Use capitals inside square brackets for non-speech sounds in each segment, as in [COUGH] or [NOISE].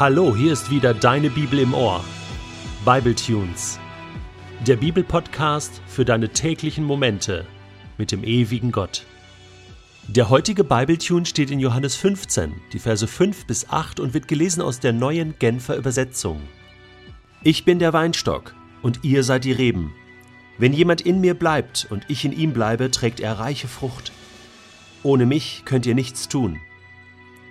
Hallo, hier ist wieder deine Bibel im Ohr. Bible Tunes. Der Bibelpodcast für deine täglichen Momente mit dem ewigen Gott. Der heutige Bibletune steht in Johannes 15, die Verse 5 bis 8 und wird gelesen aus der neuen Genfer Übersetzung. Ich bin der Weinstock und ihr seid die Reben. Wenn jemand in mir bleibt und ich in ihm bleibe, trägt er reiche Frucht. Ohne mich könnt ihr nichts tun.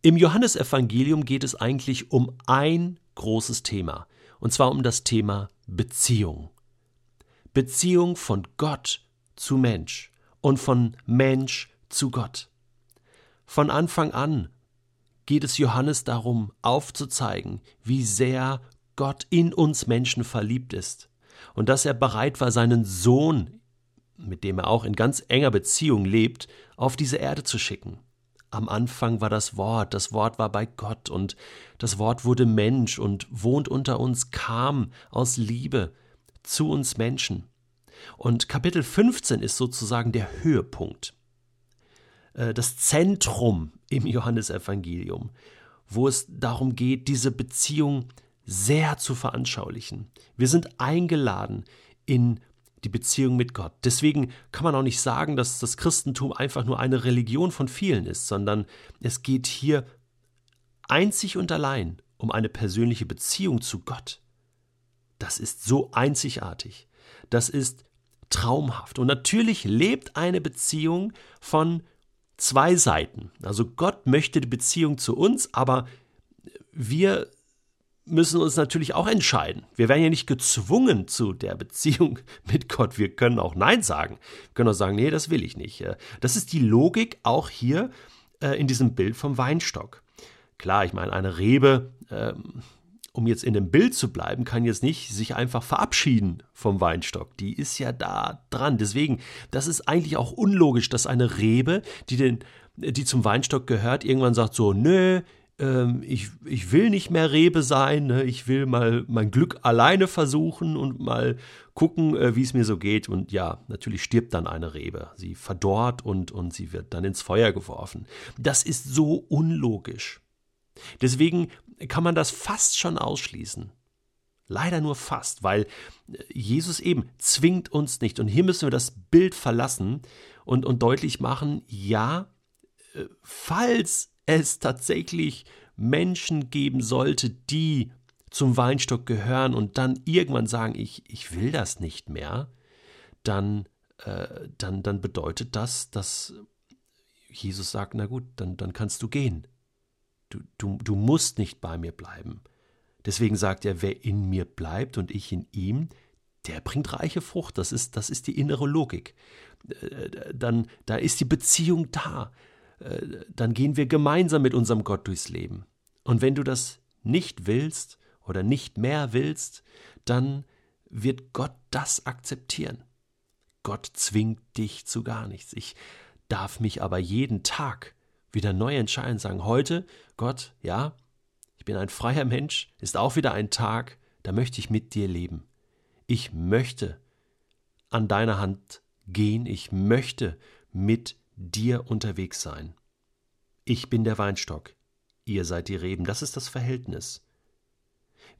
Im Johannesevangelium geht es eigentlich um ein großes Thema, und zwar um das Thema Beziehung. Beziehung von Gott zu Mensch und von Mensch zu Gott. Von Anfang an geht es Johannes darum, aufzuzeigen, wie sehr Gott in uns Menschen verliebt ist und dass er bereit war, seinen Sohn, mit dem er auch in ganz enger Beziehung lebt, auf diese Erde zu schicken. Am Anfang war das Wort, das Wort war bei Gott und das Wort wurde Mensch und wohnt unter uns, kam aus Liebe zu uns Menschen. Und Kapitel 15 ist sozusagen der Höhepunkt, äh, das Zentrum im Johannesevangelium, wo es darum geht, diese Beziehung sehr zu veranschaulichen. Wir sind eingeladen in die Beziehung mit Gott. Deswegen kann man auch nicht sagen, dass das Christentum einfach nur eine Religion von vielen ist, sondern es geht hier einzig und allein um eine persönliche Beziehung zu Gott. Das ist so einzigartig. Das ist traumhaft. Und natürlich lebt eine Beziehung von zwei Seiten. Also Gott möchte die Beziehung zu uns, aber wir müssen uns natürlich auch entscheiden. Wir werden ja nicht gezwungen zu der Beziehung [LAUGHS] mit Gott. Wir können auch Nein sagen. Wir können auch sagen, nee, das will ich nicht. Das ist die Logik auch hier äh, in diesem Bild vom Weinstock. Klar, ich meine, eine Rebe, ähm, um jetzt in dem Bild zu bleiben, kann jetzt nicht sich einfach verabschieden vom Weinstock. Die ist ja da dran. Deswegen, das ist eigentlich auch unlogisch, dass eine Rebe, die den die zum Weinstock gehört, irgendwann sagt so, nö, ich, ich will nicht mehr Rebe sein, ne? ich will mal mein Glück alleine versuchen und mal gucken, äh, wie es mir so geht. Und ja, natürlich stirbt dann eine Rebe. Sie verdorrt und, und sie wird dann ins Feuer geworfen. Das ist so unlogisch. Deswegen kann man das fast schon ausschließen. Leider nur fast, weil äh, Jesus eben zwingt uns nicht. Und hier müssen wir das Bild verlassen und, und deutlich machen, ja, äh, falls es tatsächlich Menschen geben sollte, die zum Weinstock gehören und dann irgendwann sagen, ich, ich will das nicht mehr, dann, äh, dann, dann bedeutet das, dass Jesus sagt, na gut, dann, dann kannst du gehen. Du, du, du musst nicht bei mir bleiben. Deswegen sagt er, wer in mir bleibt und ich in ihm, der bringt reiche Frucht. Das ist, das ist die innere Logik. Äh, dann, da ist die Beziehung da. Äh, dann gehen wir gemeinsam mit unserem Gott durchs Leben. Und wenn du das nicht willst oder nicht mehr willst, dann wird Gott das akzeptieren. Gott zwingt dich zu gar nichts. Ich darf mich aber jeden Tag wieder neu entscheiden, sagen, heute, Gott, ja, ich bin ein freier Mensch, ist auch wieder ein Tag, da möchte ich mit dir leben. Ich möchte an deiner Hand gehen, ich möchte mit dir unterwegs sein. Ich bin der Weinstock, ihr seid die Reben, das ist das Verhältnis.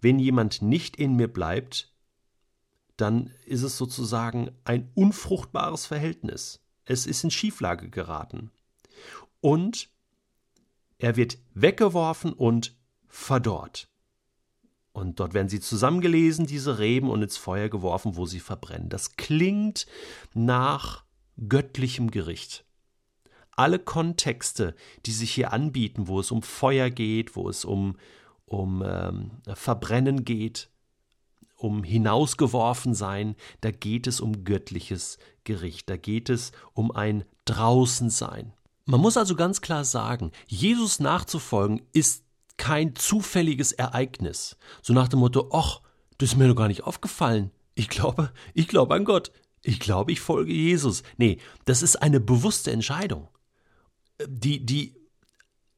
Wenn jemand nicht in mir bleibt, dann ist es sozusagen ein unfruchtbares Verhältnis. Es ist in Schieflage geraten. Und er wird weggeworfen und verdorrt. Und dort werden sie zusammengelesen, diese Reben, und ins Feuer geworfen, wo sie verbrennen. Das klingt nach göttlichem Gericht alle Kontexte, die sich hier anbieten, wo es um Feuer geht, wo es um, um ähm, Verbrennen geht, um hinausgeworfen sein, da geht es um göttliches Gericht, da geht es um ein Draußensein. Man muss also ganz klar sagen, Jesus nachzufolgen ist kein zufälliges Ereignis. So nach dem Motto, ach, das ist mir doch gar nicht aufgefallen. ich glaube, ich glaube an Gott. Ich glaube, ich folge Jesus. Nee, das ist eine bewusste Entscheidung, die, die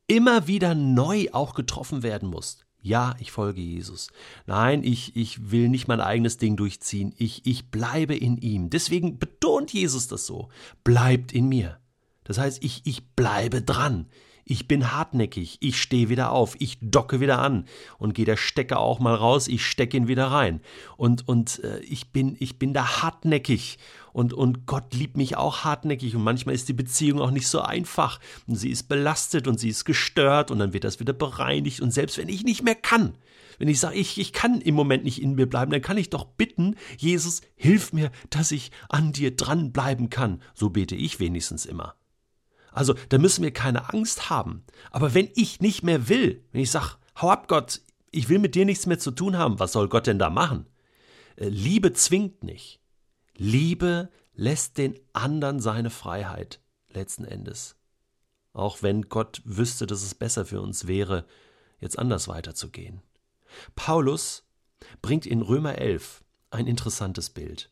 immer wieder neu auch getroffen werden muss. Ja, ich folge Jesus. Nein, ich, ich will nicht mein eigenes Ding durchziehen. Ich, ich bleibe in ihm. Deswegen betont Jesus das so. Bleibt in mir. Das heißt, ich, ich bleibe dran. Ich bin hartnäckig, ich stehe wieder auf, ich docke wieder an. Und gehe der Stecker auch mal raus, ich stecke ihn wieder rein. Und, und äh, ich, bin, ich bin da hartnäckig. Und, und Gott liebt mich auch hartnäckig. Und manchmal ist die Beziehung auch nicht so einfach. Und sie ist belastet und sie ist gestört. Und dann wird das wieder bereinigt. Und selbst wenn ich nicht mehr kann, wenn ich sage, ich, ich kann im Moment nicht in mir bleiben, dann kann ich doch bitten, Jesus, hilf mir, dass ich an dir dranbleiben kann. So bete ich wenigstens immer. Also da müssen wir keine Angst haben. Aber wenn ich nicht mehr will, wenn ich sage, hau ab Gott, ich will mit dir nichts mehr zu tun haben, was soll Gott denn da machen? Äh, Liebe zwingt nicht. Liebe lässt den anderen seine Freiheit letzten Endes. Auch wenn Gott wüsste, dass es besser für uns wäre, jetzt anders weiterzugehen. Paulus bringt in Römer 11 ein interessantes Bild.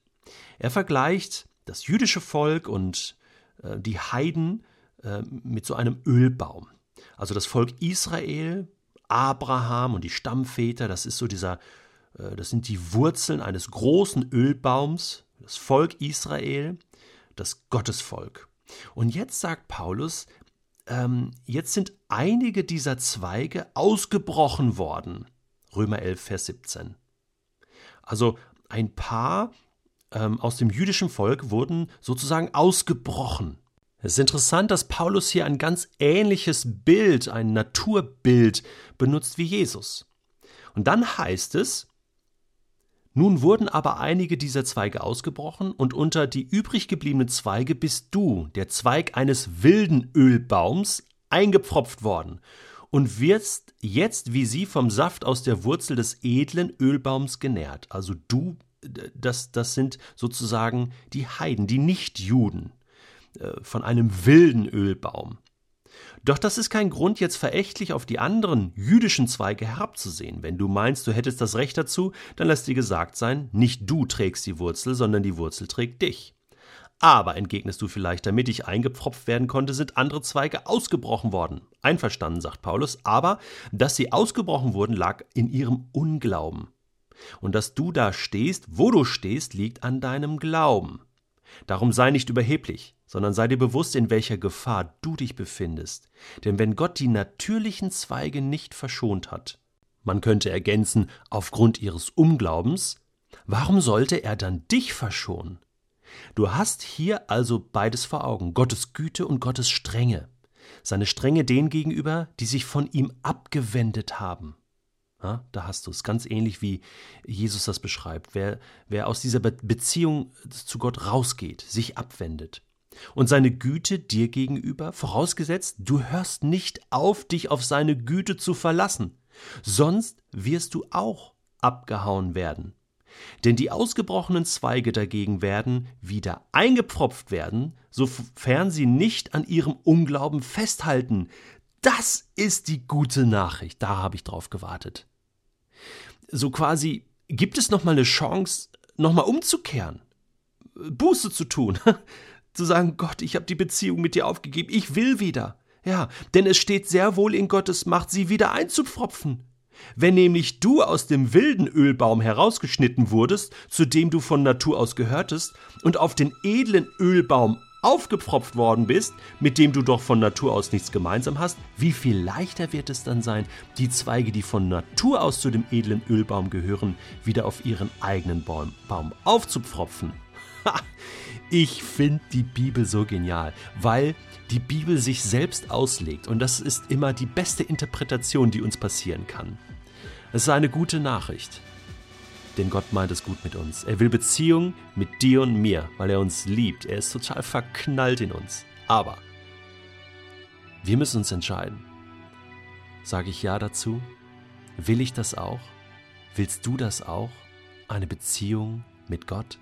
Er vergleicht das jüdische Volk und äh, die Heiden äh, mit so einem Ölbaum. Also das Volk Israel, Abraham und die Stammväter, das ist so dieser, äh, das sind die Wurzeln eines großen Ölbaums, das Volk Israel, das Gottesvolk. Und jetzt sagt Paulus, ähm, jetzt sind einige dieser Zweige ausgebrochen worden. Römer 11, Vers 17. Also ein paar ähm, aus dem jüdischen Volk wurden sozusagen ausgebrochen. Es ist interessant, dass Paulus hier ein ganz ähnliches Bild, ein Naturbild benutzt wie Jesus. Und dann heißt es, nun wurden aber einige dieser Zweige ausgebrochen, und unter die übrig gebliebenen Zweige bist du, der Zweig eines wilden Ölbaums, eingepfropft worden, und wirst jetzt wie sie vom Saft aus der Wurzel des edlen Ölbaums genährt. Also du, das, das sind sozusagen die Heiden, die Nichtjuden. Äh, von einem wilden Ölbaum. Doch das ist kein Grund, jetzt verächtlich auf die anderen jüdischen Zweige herabzusehen. Wenn du meinst, du hättest das Recht dazu, dann lass dir gesagt sein, nicht du trägst die Wurzel, sondern die Wurzel trägt dich. Aber, entgegnest du vielleicht, damit ich eingepfropft werden konnte, sind andere Zweige ausgebrochen worden. Einverstanden, sagt Paulus, aber dass sie ausgebrochen wurden, lag in ihrem Unglauben. Und dass du da stehst, wo du stehst, liegt an deinem Glauben. Darum sei nicht überheblich, sondern sei dir bewusst, in welcher Gefahr du dich befindest. Denn wenn Gott die natürlichen Zweige nicht verschont hat, man könnte ergänzen, aufgrund ihres Unglaubens, warum sollte er dann dich verschonen? Du hast hier also beides vor Augen, Gottes Güte und Gottes Strenge. Seine Strenge denen gegenüber, die sich von ihm abgewendet haben. Ja, da hast du es. Ganz ähnlich wie Jesus das beschreibt. Wer, wer aus dieser Be Beziehung zu Gott rausgeht, sich abwendet. Und seine Güte dir gegenüber, vorausgesetzt, du hörst nicht auf, dich auf seine Güte zu verlassen. Sonst wirst du auch abgehauen werden. Denn die ausgebrochenen Zweige dagegen werden wieder eingepfropft werden, sofern sie nicht an ihrem Unglauben festhalten. Das ist die gute Nachricht. Da habe ich drauf gewartet. So quasi, gibt es nochmal eine Chance, nochmal umzukehren, Buße zu tun, [LAUGHS] zu sagen, Gott, ich habe die Beziehung mit dir aufgegeben, ich will wieder. Ja, denn es steht sehr wohl in Gottes Macht, sie wieder einzupfropfen. Wenn nämlich du aus dem wilden Ölbaum herausgeschnitten wurdest, zu dem du von Natur aus gehörtest, und auf den edlen Ölbaum aufgepfropft worden bist, mit dem du doch von Natur aus nichts gemeinsam hast, wie viel leichter wird es dann sein, die Zweige, die von Natur aus zu dem edlen Ölbaum gehören, wieder auf ihren eigenen Baum, aufzupfropfen. ich finde die Bibel so genial, weil die Bibel sich selbst auslegt und das ist immer die beste Interpretation, die uns passieren kann. Es ist eine gute Nachricht. Denn Gott meint es gut mit uns. Er will Beziehung mit dir und mir, weil er uns liebt. Er ist total verknallt in uns. Aber wir müssen uns entscheiden. Sage ich Ja dazu? Will ich das auch? Willst du das auch? Eine Beziehung mit Gott?